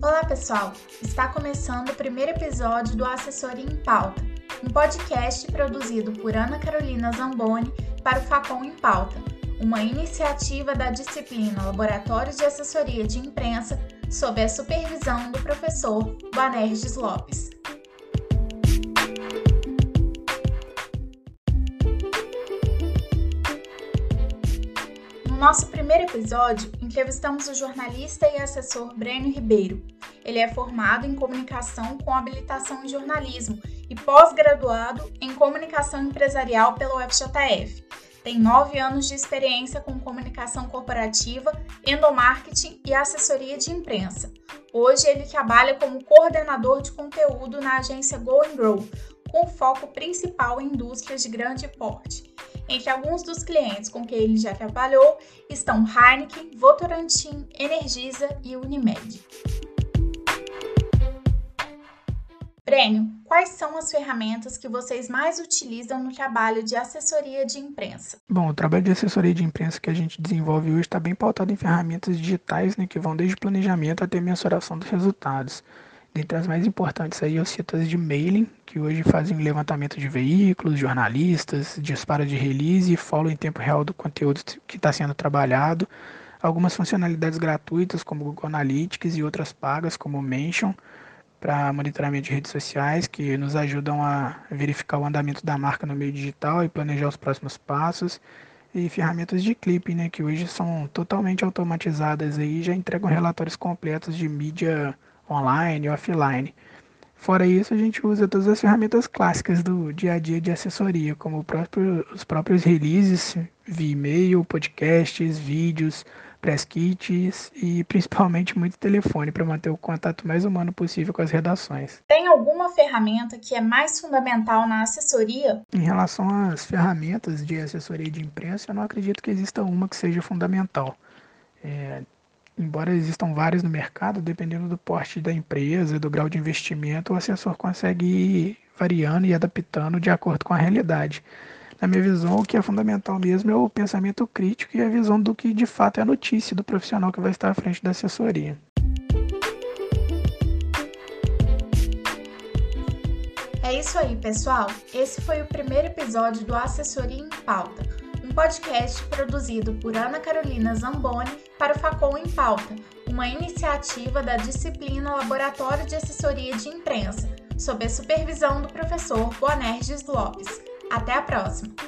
Olá, pessoal! Está começando o primeiro episódio do Assessoria em Pauta, um podcast produzido por Ana Carolina Zamboni para o Facom em Pauta, uma iniciativa da disciplina Laboratórios de Assessoria de Imprensa sob a supervisão do professor Banerges Lopes. No nosso primeiro episódio, entrevistamos o jornalista e assessor Breno Ribeiro. Ele é formado em comunicação com habilitação em jornalismo e pós-graduado em comunicação empresarial pela UFJF tem nove anos de experiência com comunicação corporativa, endomarketing e assessoria de imprensa. Hoje ele trabalha como coordenador de conteúdo na agência Go Grow, com foco principal em indústrias de grande porte. Entre alguns dos clientes com quem ele já trabalhou estão Heineken, Votorantim, Energisa e Unimed. Brênio, quais são as ferramentas que vocês mais utilizam no trabalho de assessoria de imprensa? Bom, o trabalho de assessoria de imprensa que a gente desenvolve hoje está bem pautado em ferramentas digitais, né, que vão desde planejamento até mensuração dos resultados. Dentre as mais importantes aí eu cito as de mailing, que hoje fazem levantamento de veículos, jornalistas, disparo de release e follow em tempo real do conteúdo que está sendo trabalhado. Algumas funcionalidades gratuitas como Google Analytics e outras pagas como Mention para monitoramento de redes sociais, que nos ajudam a verificar o andamento da marca no meio digital e planejar os próximos passos. E ferramentas de clipping, né, que hoje são totalmente automatizadas e já entregam relatórios completos de mídia online e offline. Fora isso, a gente usa todas as ferramentas clássicas do dia a dia de assessoria, como próprio, os próprios releases via e-mail, podcasts, vídeos, press kits e principalmente muito telefone para manter o contato mais humano possível com as redações. Tem alguma ferramenta que é mais fundamental na assessoria? Em relação às ferramentas de assessoria de imprensa, eu não acredito que exista uma que seja fundamental. É, embora existam várias no mercado, dependendo do porte da empresa do grau de investimento, o assessor consegue ir variando e adaptando de acordo com a realidade na minha visão, o que é fundamental mesmo é o pensamento crítico e a visão do que de fato é a notícia do profissional que vai estar à frente da assessoria. É isso aí, pessoal. Esse foi o primeiro episódio do Assessoria em Pauta, um podcast produzido por Ana Carolina Zamboni para o Facom em Pauta, uma iniciativa da disciplina Laboratório de Assessoria de Imprensa, sob a supervisão do professor Boanerges Lopes. Até a próxima!